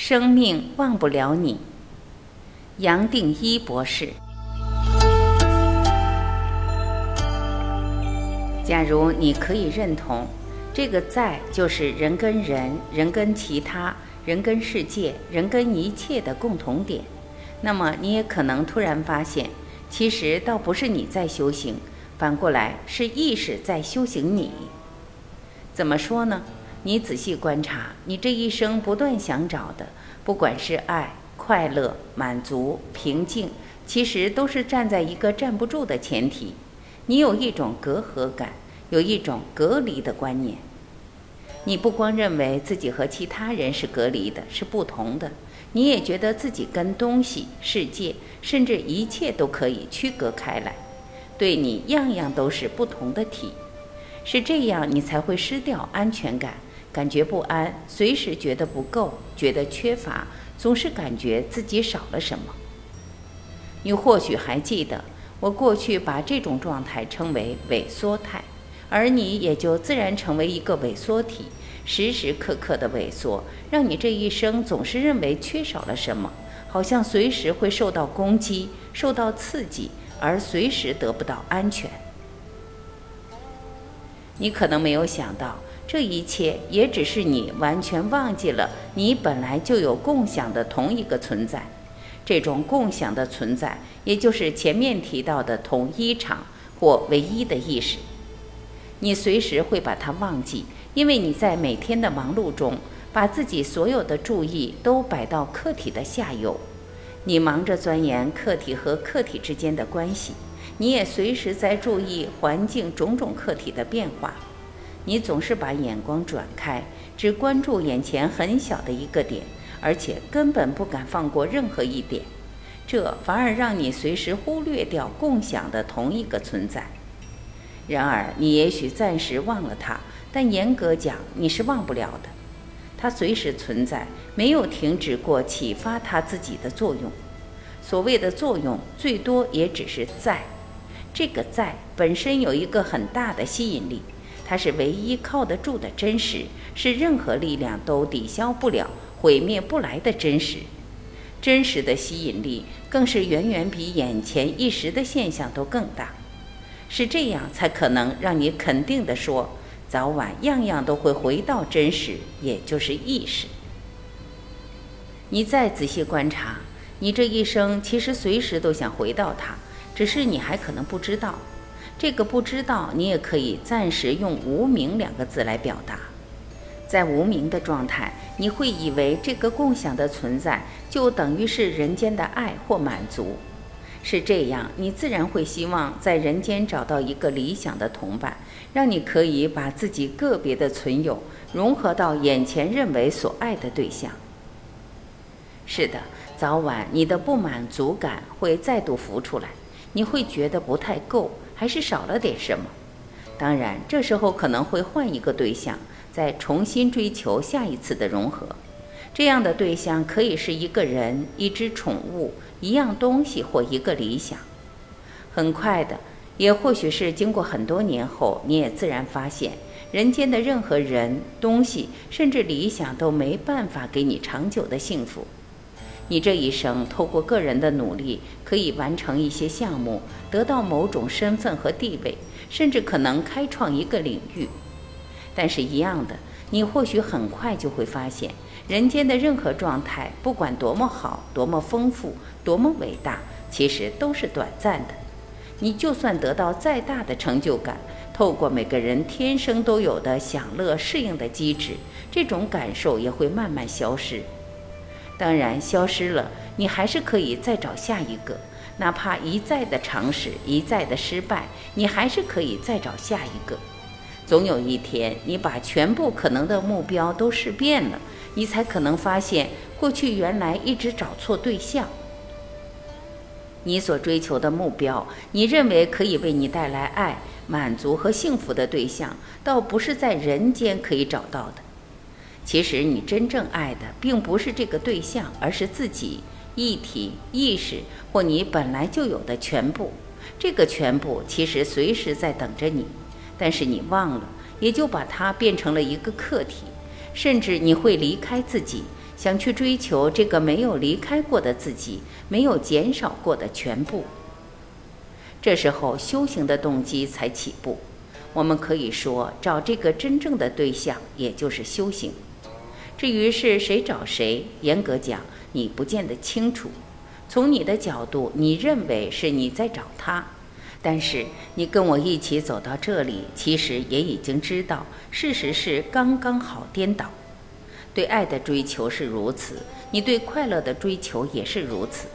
生命忘不了你，杨定一博士。假如你可以认同，这个在就是人跟人、人跟其他人跟世界、人跟一切的共同点，那么你也可能突然发现，其实倒不是你在修行，反过来是意识在修行你。怎么说呢？你仔细观察，你这一生不断想找的，不管是爱、快乐、满足、平静，其实都是站在一个站不住的前提。你有一种隔阂感，有一种隔离的观念。你不光认为自己和其他人是隔离的，是不同的，你也觉得自己跟东西、世界，甚至一切都可以区隔开来，对你样样都是不同的体。是这样，你才会失掉安全感。感觉不安，随时觉得不够，觉得缺乏，总是感觉自己少了什么。你或许还记得，我过去把这种状态称为萎缩态，而你也就自然成为一个萎缩体，时时刻刻的萎缩，让你这一生总是认为缺少了什么，好像随时会受到攻击、受到刺激，而随时得不到安全。你可能没有想到。这一切也只是你完全忘记了，你本来就有共享的同一个存在。这种共享的存在，也就是前面提到的同一场或唯一的意识。你随时会把它忘记，因为你在每天的忙碌中，把自己所有的注意都摆到客体的下游。你忙着钻研客体和客体之间的关系，你也随时在注意环境种种客体的变化。你总是把眼光转开，只关注眼前很小的一个点，而且根本不敢放过任何一点，这反而让你随时忽略掉共享的同一个存在。然而，你也许暂时忘了它，但严格讲，你是忘不了的。它随时存在，没有停止过启发它自己的作用。所谓的作用，最多也只是在。这个在本身有一个很大的吸引力。它是唯一靠得住的真实，是任何力量都抵消不了、毁灭不来的真实。真实的吸引力更是远远比眼前一时的现象都更大。是这样才可能让你肯定地说，早晚样样都会回到真实，也就是意识。你再仔细观察，你这一生其实随时都想回到它，只是你还可能不知道。这个不知道，你也可以暂时用“无名”两个字来表达。在无名的状态，你会以为这个共享的存在就等于是人间的爱或满足。是这样，你自然会希望在人间找到一个理想的同伴，让你可以把自己个别的存有融合到眼前认为所爱的对象。是的，早晚你的不满足感会再度浮出来，你会觉得不太够。还是少了点什么，当然，这时候可能会换一个对象，再重新追求下一次的融合。这样的对象可以是一个人、一只宠物、一样东西或一个理想。很快的，也或许是经过很多年后，你也自然发现，人间的任何人、东西，甚至理想都没办法给你长久的幸福。你这一生透过个人的努力，可以完成一些项目，得到某种身份和地位，甚至可能开创一个领域。但是，一样的，你或许很快就会发现，人间的任何状态，不管多么好、多么丰富、多么伟大，其实都是短暂的。你就算得到再大的成就感，透过每个人天生都有的享乐适应的机制，这种感受也会慢慢消失。当然，消失了，你还是可以再找下一个，哪怕一再的尝试，一再的失败，你还是可以再找下一个。总有一天，你把全部可能的目标都试遍了，你才可能发现，过去原来一直找错对象。你所追求的目标，你认为可以为你带来爱、满足和幸福的对象，倒不是在人间可以找到的。其实你真正爱的并不是这个对象，而是自己一体意识或你本来就有的全部。这个全部其实随时在等着你，但是你忘了，也就把它变成了一个客体。甚至你会离开自己，想去追求这个没有离开过的自己，没有减少过的全部。这时候修行的动机才起步。我们可以说，找这个真正的对象，也就是修行。至于是谁找谁，严格讲，你不见得清楚。从你的角度，你认为是你在找他，但是你跟我一起走到这里，其实也已经知道，事实是刚刚好颠倒。对爱的追求是如此，你对快乐的追求也是如此。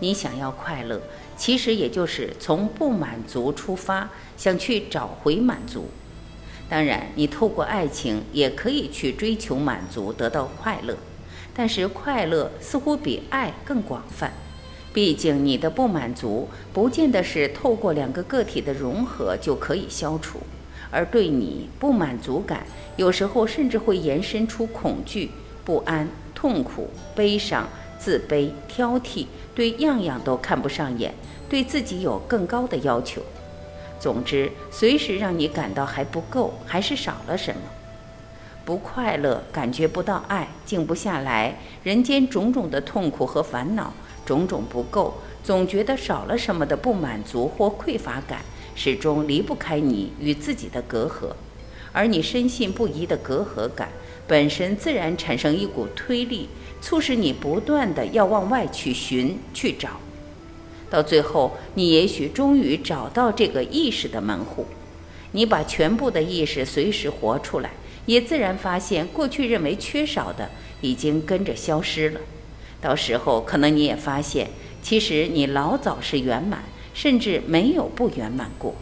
你想要快乐。其实也就是从不满足出发，想去找回满足。当然，你透过爱情也可以去追求满足，得到快乐。但是快乐似乎比爱更广泛。毕竟你的不满足不见得是透过两个个体的融合就可以消除，而对你不满足感，有时候甚至会延伸出恐惧、不安、痛苦、悲伤。自卑、挑剔，对样样都看不上眼，对自己有更高的要求。总之，随时让你感到还不够，还是少了什么。不快乐，感觉不到爱，静不下来，人间种种的痛苦和烦恼，种种不够，总觉得少了什么的不满足或匮乏感，始终离不开你与自己的隔阂。而你深信不疑的隔阂感，本身自然产生一股推力。促使你不断的要往外去寻去找，到最后，你也许终于找到这个意识的门户。你把全部的意识随时活出来，也自然发现过去认为缺少的已经跟着消失了。到时候，可能你也发现，其实你老早是圆满，甚至没有不圆满过。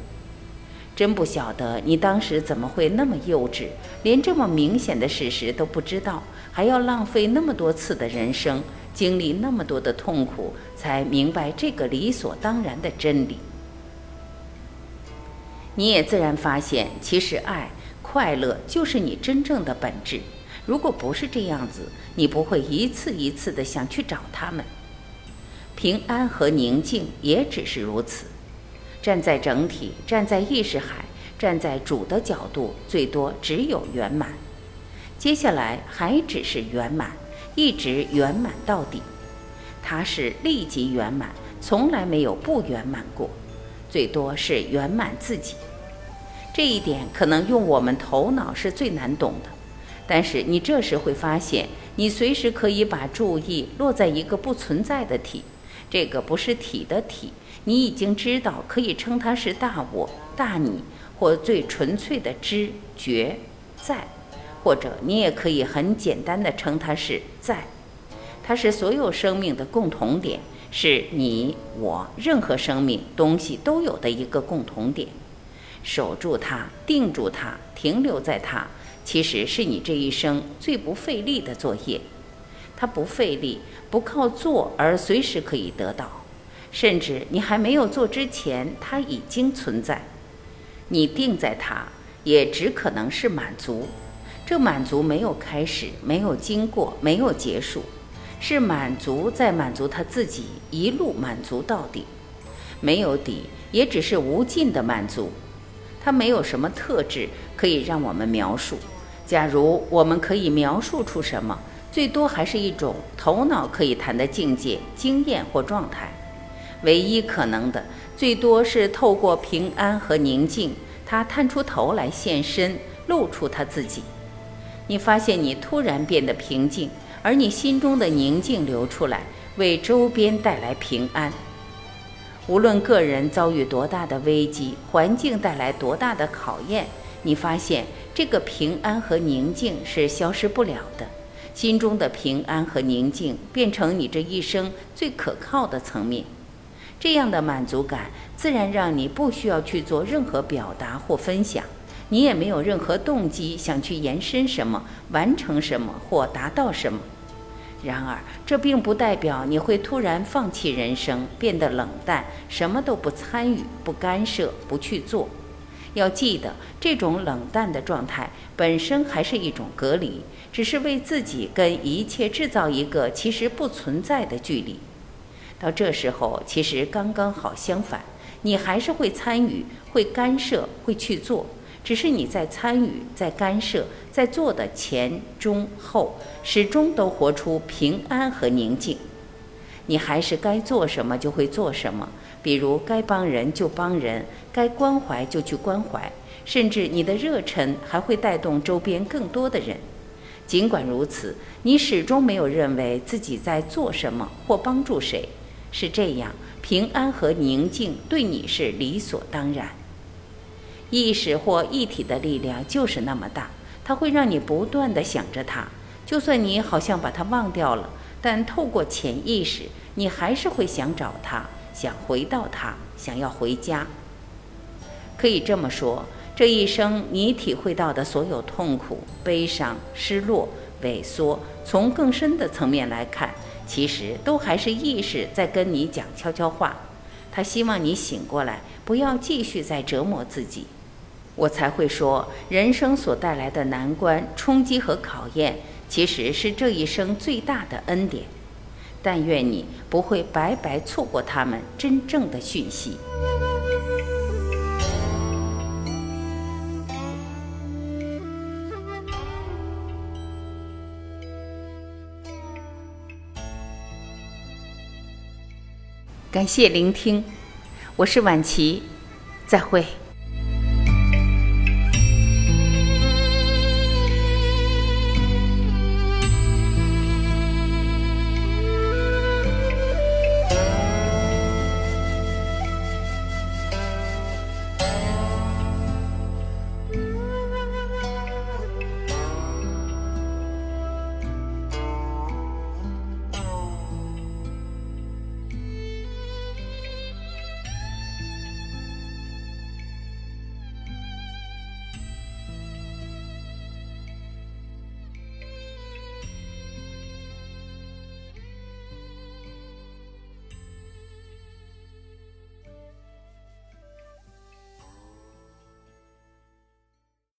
真不晓得你当时怎么会那么幼稚，连这么明显的事实都不知道。还要浪费那么多次的人生，经历那么多的痛苦，才明白这个理所当然的真理。你也自然发现，其实爱、快乐就是你真正的本质。如果不是这样子，你不会一次一次的想去找他们。平安和宁静也只是如此。站在整体，站在意识海，站在主的角度，最多只有圆满。接下来还只是圆满，一直圆满到底。它是立即圆满，从来没有不圆满过，最多是圆满自己。这一点可能用我们头脑是最难懂的，但是你这时会发现，你随时可以把注意落在一个不存在的体，这个不是体的体，你已经知道可以称它是大我、大你，或最纯粹的知觉在。或者你也可以很简单的称它是在，它是所有生命的共同点，是你我任何生命东西都有的一个共同点。守住它，定住它，停留在它，其实是你这一生最不费力的作业。它不费力，不靠做而随时可以得到，甚至你还没有做之前，它已经存在。你定在它，也只可能是满足。这满足没有开始，没有经过，没有结束，是满足在满足他自己，一路满足到底，没有底，也只是无尽的满足。它没有什么特质可以让我们描述。假如我们可以描述出什么，最多还是一种头脑可以谈的境界、经验或状态。唯一可能的，最多是透过平安和宁静，他探出头来现身，露出他自己。你发现你突然变得平静，而你心中的宁静流出来，为周边带来平安。无论个人遭遇多大的危机，环境带来多大的考验，你发现这个平安和宁静是消失不了的。心中的平安和宁静变成你这一生最可靠的层面。这样的满足感，自然让你不需要去做任何表达或分享。你也没有任何动机想去延伸什么、完成什么或达到什么。然而，这并不代表你会突然放弃人生，变得冷淡，什么都不参与、不干涉、不去做。要记得，这种冷淡的状态本身还是一种隔离，只是为自己跟一切制造一个其实不存在的距离。到这时候，其实刚刚好相反，你还是会参与、会干涉、会去做。只是你在参与、在干涉、在做的前、中、后，始终都活出平安和宁静。你还是该做什么就会做什么，比如该帮人就帮人，该关怀就去关怀，甚至你的热忱还会带动周边更多的人。尽管如此，你始终没有认为自己在做什么或帮助谁，是这样，平安和宁静对你是理所当然。意识或一体的力量就是那么大，它会让你不断地想着它，就算你好像把它忘掉了。但透过潜意识，你还是会想找他，想回到他，想要回家。可以这么说，这一生你体会到的所有痛苦、悲伤、失落、萎缩，从更深的层面来看，其实都还是意识在跟你讲悄悄话。他希望你醒过来，不要继续再折磨自己。我才会说，人生所带来的难关、冲击和考验。其实是这一生最大的恩典，但愿你不会白白错过他们真正的讯息。感谢聆听，我是晚琪，再会。